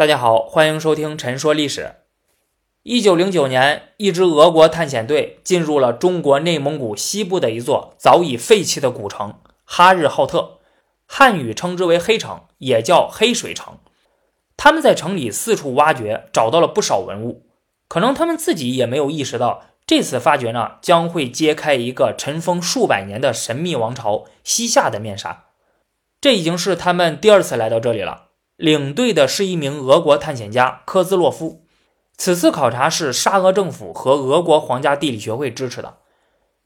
大家好，欢迎收听《陈说历史》。一九零九年，一支俄国探险队进入了中国内蒙古西部的一座早已废弃的古城哈日浩特，汉语称之为黑城，也叫黑水城。他们在城里四处挖掘，找到了不少文物。可能他们自己也没有意识到，这次发掘呢，将会揭开一个尘封数百年的神秘王朝西夏的面纱。这已经是他们第二次来到这里了。领队的是一名俄国探险家科兹洛夫。此次考察是沙俄政府和俄国皇家地理学会支持的。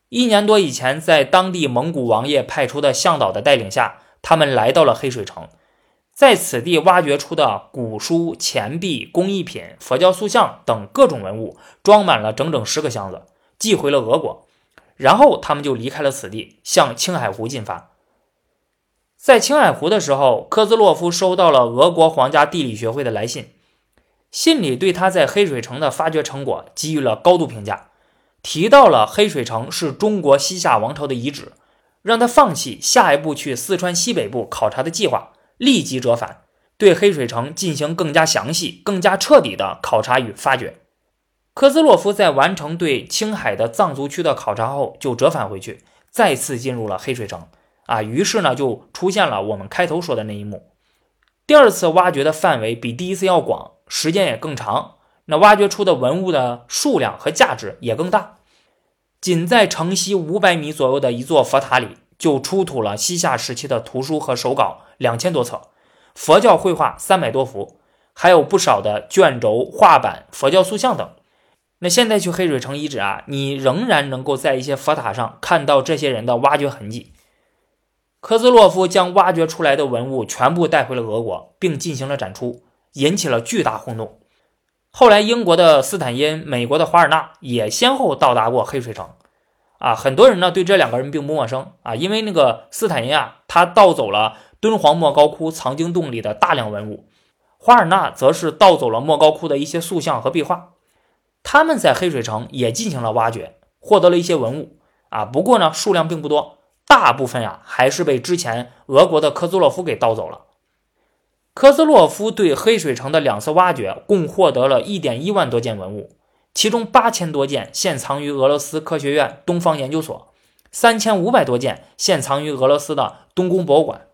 一年多以前，在当地蒙古王爷派出的向导的带领下，他们来到了黑水城，在此地挖掘出的古书、钱币、工艺品、佛教塑像等各种文物，装满了整整十个箱子，寄回了俄国。然后他们就离开了此地，向青海湖进发。在青海湖的时候，科兹洛夫收到了俄国皇家地理学会的来信，信里对他在黑水城的发掘成果给予了高度评价，提到了黑水城是中国西夏王朝的遗址，让他放弃下一步去四川西北部考察的计划，立即折返，对黑水城进行更加详细、更加彻底的考察与发掘。科兹洛夫在完成对青海的藏族区的考察后，就折返回去，再次进入了黑水城。啊，于是呢，就出现了我们开头说的那一幕。第二次挖掘的范围比第一次要广，时间也更长，那挖掘出的文物的数量和价值也更大。仅在城西五百米左右的一座佛塔里，就出土了西夏时期的图书和手稿两千多册，佛教绘画三百多幅，还有不少的卷轴、画板、佛教塑像等。那现在去黑水城遗址啊，你仍然能够在一些佛塔上看到这些人的挖掘痕迹。科兹洛夫将挖掘出来的文物全部带回了俄国，并进行了展出，引起了巨大轰动。后来，英国的斯坦因、美国的华尔纳也先后到达过黑水城。啊，很多人呢对这两个人并不陌生啊，因为那个斯坦因啊，他盗走了敦煌莫高窟藏经洞里的大量文物，华尔纳则是盗走了莫高窟的一些塑像和壁画。他们在黑水城也进行了挖掘，获得了一些文物啊，不过呢，数量并不多。大部分呀，还是被之前俄国的科兹洛夫给盗走了。科兹洛夫对黑水城的两次挖掘，共获得了一点一万多件文物，其中八千多件现藏于俄罗斯科学院东方研究所，三千五百多件现藏于俄罗斯的东宫博物馆。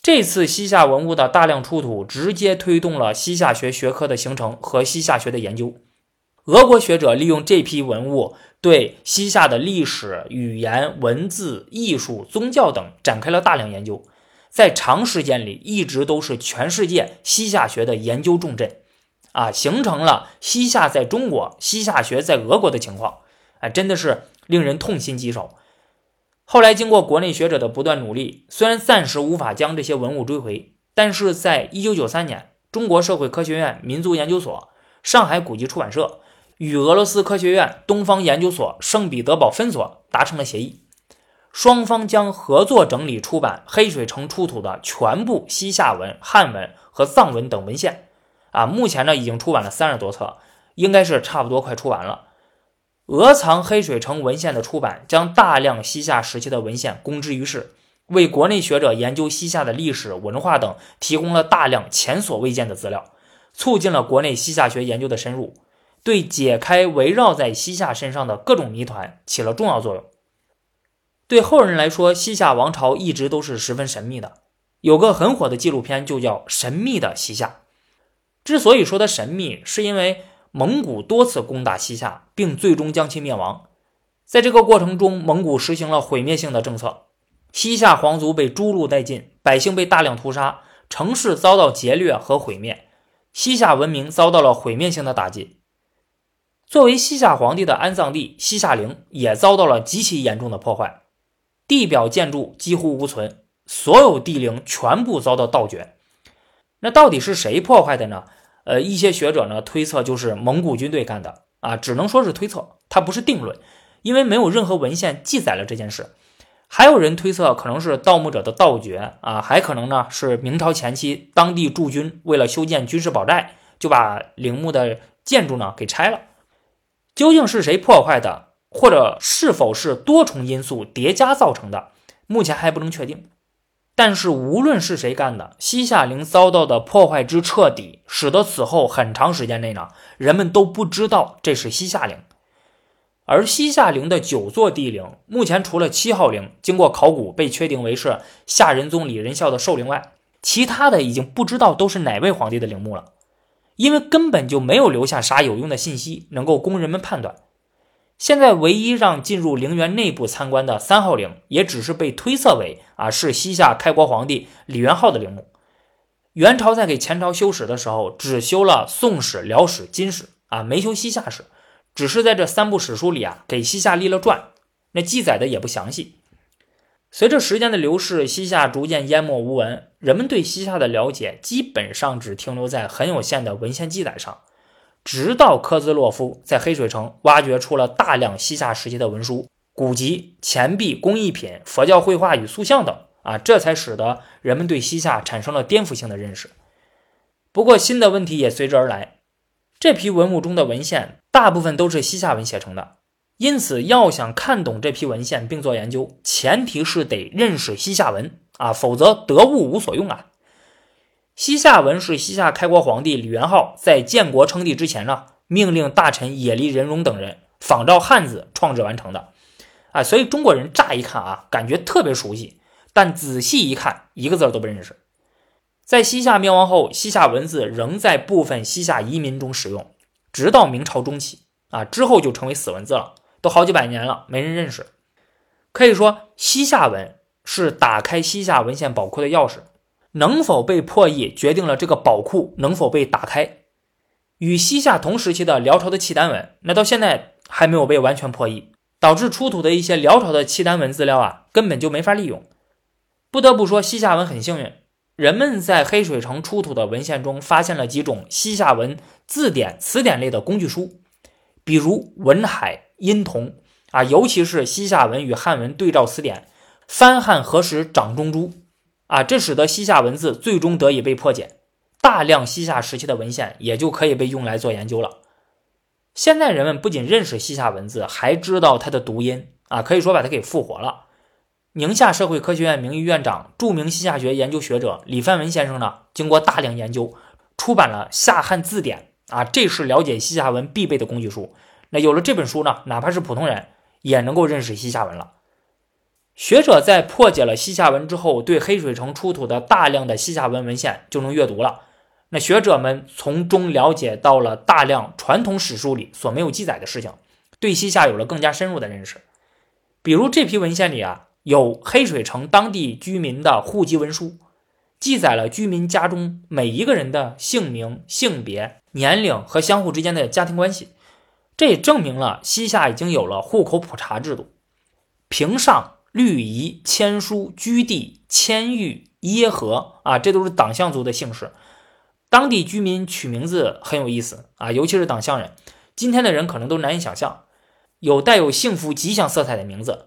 这次西夏文物的大量出土，直接推动了西夏学学科的形成和西夏学的研究。俄国学者利用这批文物，对西夏的历史、语言、文字、艺术、宗教等展开了大量研究，在长时间里一直都是全世界西夏学的研究重镇，啊，形成了西夏在中国、西夏学在俄国的情况，啊，真的是令人痛心疾首。后来经过国内学者的不断努力，虽然暂时无法将这些文物追回，但是在一九九三年，中国社会科学院民族研究所、上海古籍出版社。与俄罗斯科学院东方研究所圣彼得堡分所达成了协议，双方将合作整理出版黑水城出土的全部西夏文、汉文和藏文等文献。啊，目前呢已经出版了三十多册，应该是差不多快出完了。俄藏黑水城文献的出版，将大量西夏时期的文献公之于世，为国内学者研究西夏的历史文化等提供了大量前所未见的资料，促进了国内西夏学研究的深入。对解开围绕在西夏身上的各种谜团起了重要作用。对后人来说，西夏王朝一直都是十分神秘的。有个很火的纪录片就叫《神秘的西夏》。之所以说它神秘，是因为蒙古多次攻打西夏，并最终将其灭亡。在这个过程中，蒙古实行了毁灭性的政策，西夏皇族被诛戮殆尽，百姓被大量屠杀，城市遭到劫掠和毁灭，西夏文明遭到了毁灭性的打击。作为西夏皇帝的安葬地，西夏陵也遭到了极其严重的破坏，地表建筑几乎无存，所有帝陵全部遭到盗掘。那到底是谁破坏的呢？呃，一些学者呢推测就是蒙古军队干的啊，只能说是推测，它不是定论，因为没有任何文献记载了这件事。还有人推测可能是盗墓者的盗掘啊，还可能呢是明朝前期当地驻军为了修建军事堡寨，就把陵墓的建筑呢给拆了。究竟是谁破坏的，或者是否是多重因素叠加造成的，目前还不能确定。但是无论是谁干的，西夏陵遭到的破坏之彻底，使得此后很长时间内呢，人们都不知道这是西夏陵。而西夏陵的九座帝陵，目前除了七号陵经过考古被确定为是夏仁宗李仁孝的寿陵外，其他的已经不知道都是哪位皇帝的陵墓了，因为根本就没有留下啥有用的信息能够供人们判断。现在唯一让进入陵园内部参观的三号陵，也只是被推测为啊是西夏开国皇帝李元昊的陵墓。元朝在给前朝修史的时候，只修了宋史、辽史、金史啊，没修西夏史，只是在这三部史书里啊给西夏立了传，那记载的也不详细。随着时间的流逝，西夏逐渐淹没无闻，人们对西夏的了解基本上只停留在很有限的文献记载上。直到科兹洛夫在黑水城挖掘出了大量西夏时期的文书、古籍、钱币、工艺品、佛教绘画与塑像等，啊，这才使得人们对西夏产生了颠覆性的认识。不过，新的问题也随之而来。这批文物中的文献大部分都是西夏文写成的，因此要想看懂这批文献并做研究，前提是得认识西夏文啊，否则得物无所用啊。西夏文是西夏开国皇帝李元昊在建国称帝之前呢，命令大臣野利仁荣等人仿照汉字创制完成的，啊，所以中国人乍一看啊，感觉特别熟悉，但仔细一看，一个字都不认识。在西夏灭亡后，西夏文字仍在部分西夏移民中使用，直到明朝中期，啊，之后就成为死文字了，都好几百年了，没人认识。可以说，西夏文是打开西夏文献宝库的钥匙。能否被破译，决定了这个宝库能否被打开。与西夏同时期的辽朝的契丹文，那到现在还没有被完全破译，导致出土的一些辽朝的契丹文资料啊，根本就没法利用。不得不说，西夏文很幸运，人们在黑水城出土的文献中发现了几种西夏文字典、词典类的工具书，比如《文海》《音同》啊，尤其是西夏文与汉文对照词典《翻汉何时掌中珠》。啊，这使得西夏文字最终得以被破解，大量西夏时期的文献也就可以被用来做研究了。现在人们不仅认识西夏文字，还知道它的读音啊，可以说把它给复活了。宁夏社会科学院名誉院长、著名西夏学研究学者李范文先生呢，经过大量研究，出版了《夏汉字典》啊，这是了解西夏文必备的工具书。那有了这本书呢，哪怕是普通人也能够认识西夏文了。学者在破解了西夏文之后，对黑水城出土的大量的西夏文文献就能阅读了。那学者们从中了解到了大量传统史书里所没有记载的事情，对西夏有了更加深入的认识。比如这批文献里啊，有黑水城当地居民的户籍文书，记载了居民家中每一个人的姓名、性别、年龄和相互之间的家庭关系。这也证明了西夏已经有了户口普查制度。平上。绿夷、千书、居地、千玉、耶和啊，这都是党项族的姓氏。当地居民取名字很有意思啊，尤其是党项人。今天的人可能都难以想象，有带有幸福吉祥色彩的名字，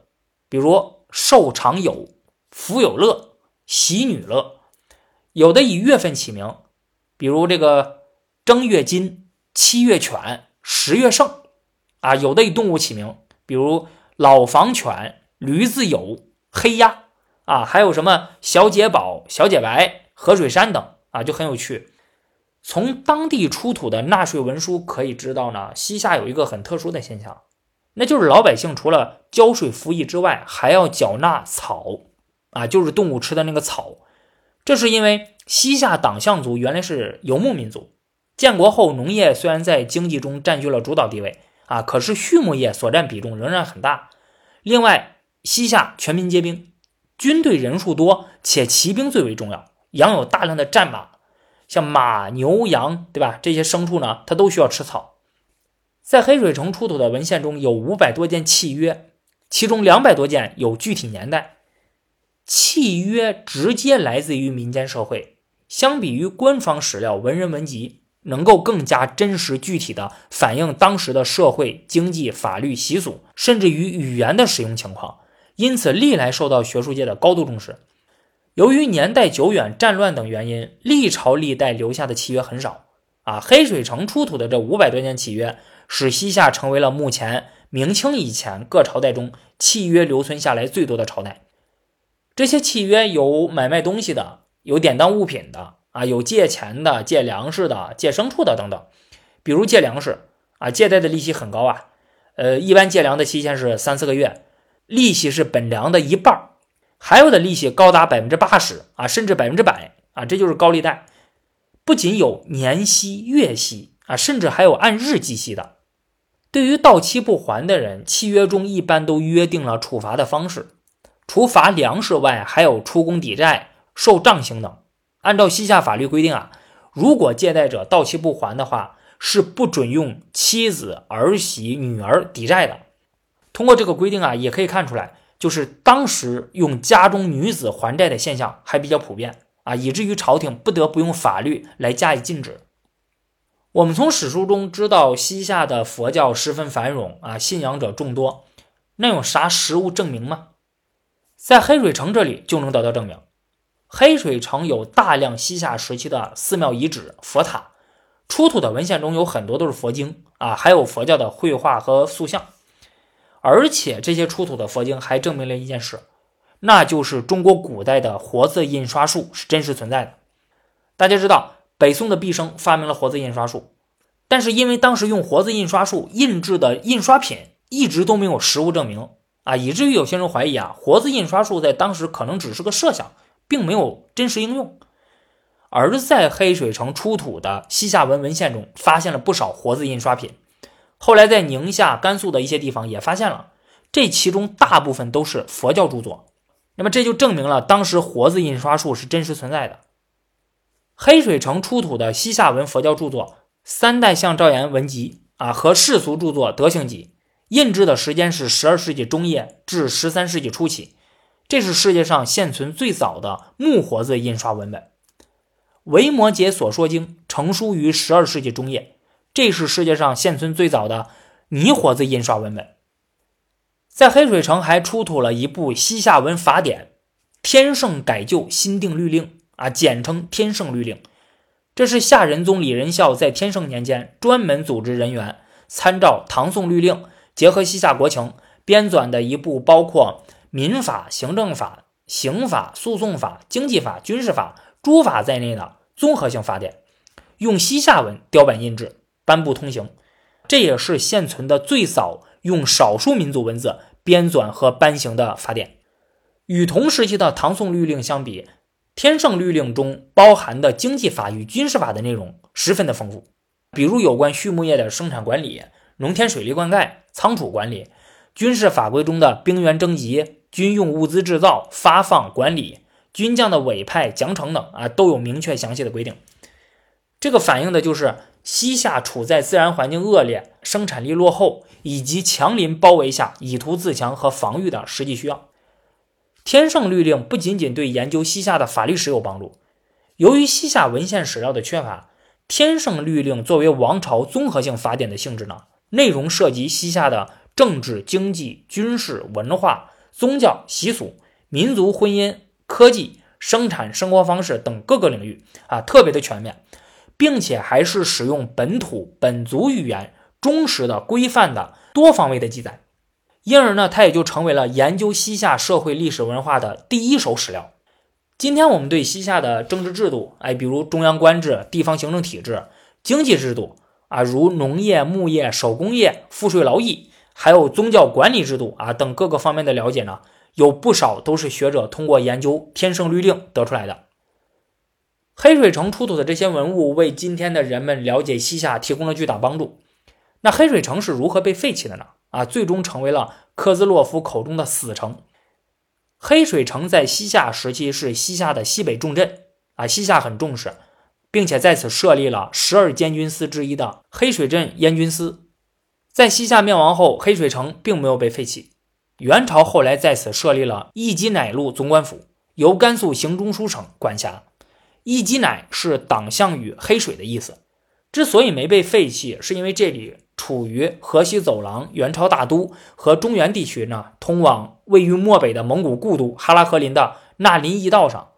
比如寿长有、福有乐、喜女乐。有的以月份起名，比如这个正月金、七月犬、十月盛啊。有的以动物起名，比如老房犬。驴子有黑鸭啊，还有什么小姐宝、小姐白、河水山等啊，就很有趣。从当地出土的纳税文书可以知道呢，西夏有一个很特殊的现象，那就是老百姓除了交税服役之外，还要缴纳草啊，就是动物吃的那个草。这是因为西夏党项族原来是游牧民族，建国后农业虽然在经济中占据了主导地位啊，可是畜牧业所占比重仍然很大。另外，西夏全民皆兵，军队人数多，且骑兵最为重要，养有大量的战马，像马、牛、羊，对吧？这些牲畜呢，它都需要吃草。在黑水城出土的文献中有五百多件契约，其中两百多件有具体年代。契约直接来自于民间社会，相比于官方史料、文人文集，能够更加真实具体的反映当时的社会、经济、法律、习俗，甚至于语言的使用情况。因此，历来受到学术界的高度重视。由于年代久远、战乱等原因，历朝历代留下的契约很少。啊，黑水城出土的这五百多件契约，使西夏成为了目前明清以前各朝代中契约留存下来最多的朝代。这些契约有买卖东西的，有典当物品的啊，有借钱的、借粮食的、借牲畜的等等。比如借粮食啊，借贷的利息很高啊，呃，一般借粮的期限是三四个月，利息是本粮的一半，还有的利息高达百分之八十啊，甚至百分之百啊，这就是高利贷。不仅有年息、月息啊，甚至还有按日计息的。对于到期不还的人，契约中一般都约定了处罚的方式，除罚粮食外，还有出工抵债、受杖刑等。按照西夏法律规定啊，如果借贷者到期不还的话，是不准用妻子、儿媳、女儿抵债的。通过这个规定啊，也可以看出来，就是当时用家中女子还债的现象还比较普遍啊，以至于朝廷不得不用法律来加以禁止。我们从史书中知道，西夏的佛教十分繁荣啊，信仰者众多。那有啥实物证明吗？在黑水城这里就能得到证明。黑水城有大量西夏时期的寺庙遗址、佛塔，出土的文献中有很多都是佛经啊，还有佛教的绘画和塑像。而且这些出土的佛经还证明了一件事，那就是中国古代的活字印刷术是真实存在的。大家知道。北宋的毕升发明了活字印刷术，但是因为当时用活字印刷术印制的印刷品一直都没有实物证明啊，以至于有些人怀疑啊，活字印刷术在当时可能只是个设想，并没有真实应用。而在黑水城出土的西夏文文献中，发现了不少活字印刷品，后来在宁夏、甘肃的一些地方也发现了，这其中大部分都是佛教著作，那么这就证明了当时活字印刷术是真实存在的。黑水城出土的西夏文佛教著作《三代相赵延文集》啊和世俗著作《德行集》，印制的时间是十二世纪中叶至十三世纪初期，这是世界上现存最早的木活字印刷文本。《维摩诘所说经》成书于十二世纪中叶，这是世界上现存最早的泥活字印刷文本。在黑水城还出土了一部西夏文法典《天圣改旧新定律令》。啊，简称《天圣律令》，这是夏仁宗李仁孝在天圣年间专门组织人员参照唐宋律令，结合西夏国情编纂的一部包括民法、行政法、刑法、诉讼法、经济法、军事法、诸法在内的综合性法典，用西夏文雕版印制，颁布通行。这也是现存的最早用少数民族文字编纂和颁行的法典。与同时期的唐宋律令相比，天圣律令中包含的经济法与军事法的内容十分的丰富，比如有关畜牧业的生产管理、农田水利灌溉、仓储管理；军事法规中的兵员征集、军用物资制造、发放管理、军将的委派奖惩等啊，都有明确详细的规定。这个反映的就是西夏处在自然环境恶劣、生产力落后以及强邻包围下以图自强和防御的实际需要。天圣律令不仅仅对研究西夏的法律史有帮助，由于西夏文献史料的缺乏，天圣律令作为王朝综合性法典的性质呢，内容涉及西夏的政治、经济、军事、文化、宗教、习俗、民族、婚姻、科技、生产生活方式等各个领域啊，特别的全面，并且还是使用本土本族语言、忠实的、规范的、多方位的记载。因而呢，它也就成为了研究西夏社会历史文化的第一手史料。今天我们对西夏的政治制度，哎，比如中央官制、地方行政体制、经济制度啊，如农业、牧业、手工业、赋税劳役，还有宗教管理制度啊等各个方面的了解呢，有不少都是学者通过研究《天圣律令》得出来的。黑水城出土的这些文物，为今天的人们了解西夏提供了巨大帮助。那黑水城是如何被废弃的呢？啊，最终成为了科兹洛夫口中的死城。黑水城在西夏时期是西夏的西北重镇啊，西夏很重视，并且在此设立了十二监军司之一的黑水镇燕军司。在西夏灭亡后，黑水城并没有被废弃。元朝后来在此设立了义基乃路总管府，由甘肃行中书省管辖。义基乃是党项语黑水的意思。之所以没被废弃，是因为这里。处于河西走廊、元朝大都和中原地区呢，通往位于漠北的蒙古故都哈拉和林的纳林驿道上。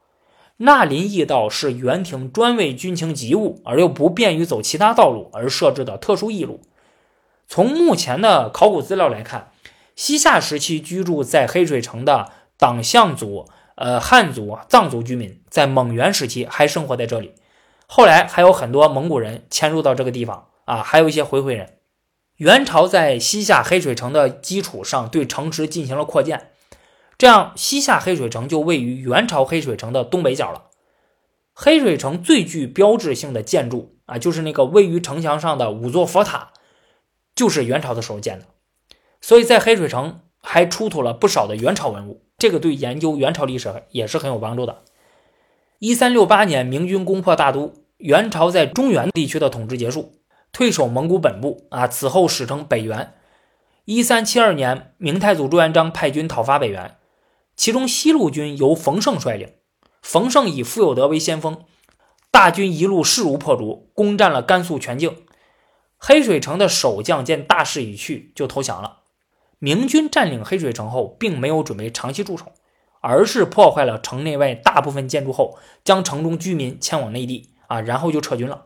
纳林驿道是元廷专为军情急务而又不便于走其他道路而设置的特殊驿路。从目前的考古资料来看，西夏时期居住在黑水城的党项族呃汉族、藏族居民在蒙元时期还生活在这里，后来还有很多蒙古人迁入到这个地方啊，还有一些回回人。元朝在西夏黑水城的基础上对城池进行了扩建，这样西夏黑水城就位于元朝黑水城的东北角了。黑水城最具标志性的建筑啊，就是那个位于城墙上的五座佛塔，就是元朝的时候建的。所以在黑水城还出土了不少的元朝文物，这个对研究元朝历史也是很有帮助的。一三六八年，明军攻破大都，元朝在中原地区的统治结束。退守蒙古本部啊，此后史称北元。一三七二年，明太祖朱元璋派军讨伐北元，其中西路军由冯胜率领。冯胜以傅有德为先锋，大军一路势如破竹，攻占了甘肃全境。黑水城的守将见大势已去，就投降了。明军占领黑水城后，并没有准备长期驻守，而是破坏了城内外大部分建筑后，将城中居民迁往内地啊，然后就撤军了。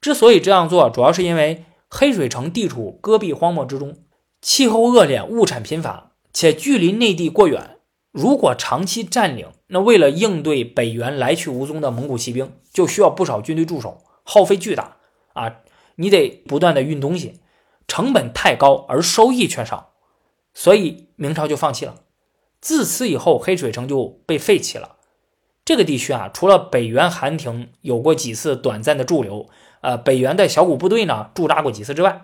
之所以这样做，主要是因为黑水城地处戈壁荒漠之中，气候恶劣，物产贫乏，且距离内地过远。如果长期占领，那为了应对北元来去无踪的蒙古骑兵，就需要不少军队驻守，耗费巨大啊！你得不断的运东西，成本太高，而收益却少，所以明朝就放弃了。自此以后，黑水城就被废弃了。这个地区啊，除了北元寒亭有过几次短暂的驻留。呃，北元的小股部队呢驻扎过几次之外，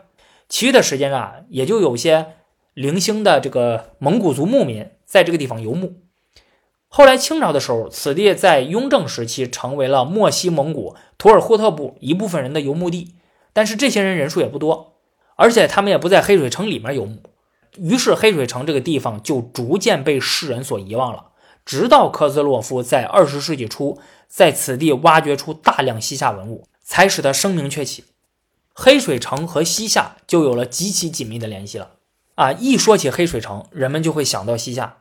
其余的时间啊，也就有些零星的这个蒙古族牧民在这个地方游牧。后来清朝的时候，此地在雍正时期成为了漠西蒙古土尔扈特部一部分人的游牧地，但是这些人人数也不多，而且他们也不在黑水城里面游牧，于是黑水城这个地方就逐渐被世人所遗忘了。直到科兹洛夫在二十世纪初在此地挖掘出大量西夏文物。才使得声名鹊起，黑水城和西夏就有了极其紧密的联系了。啊，一说起黑水城，人们就会想到西夏。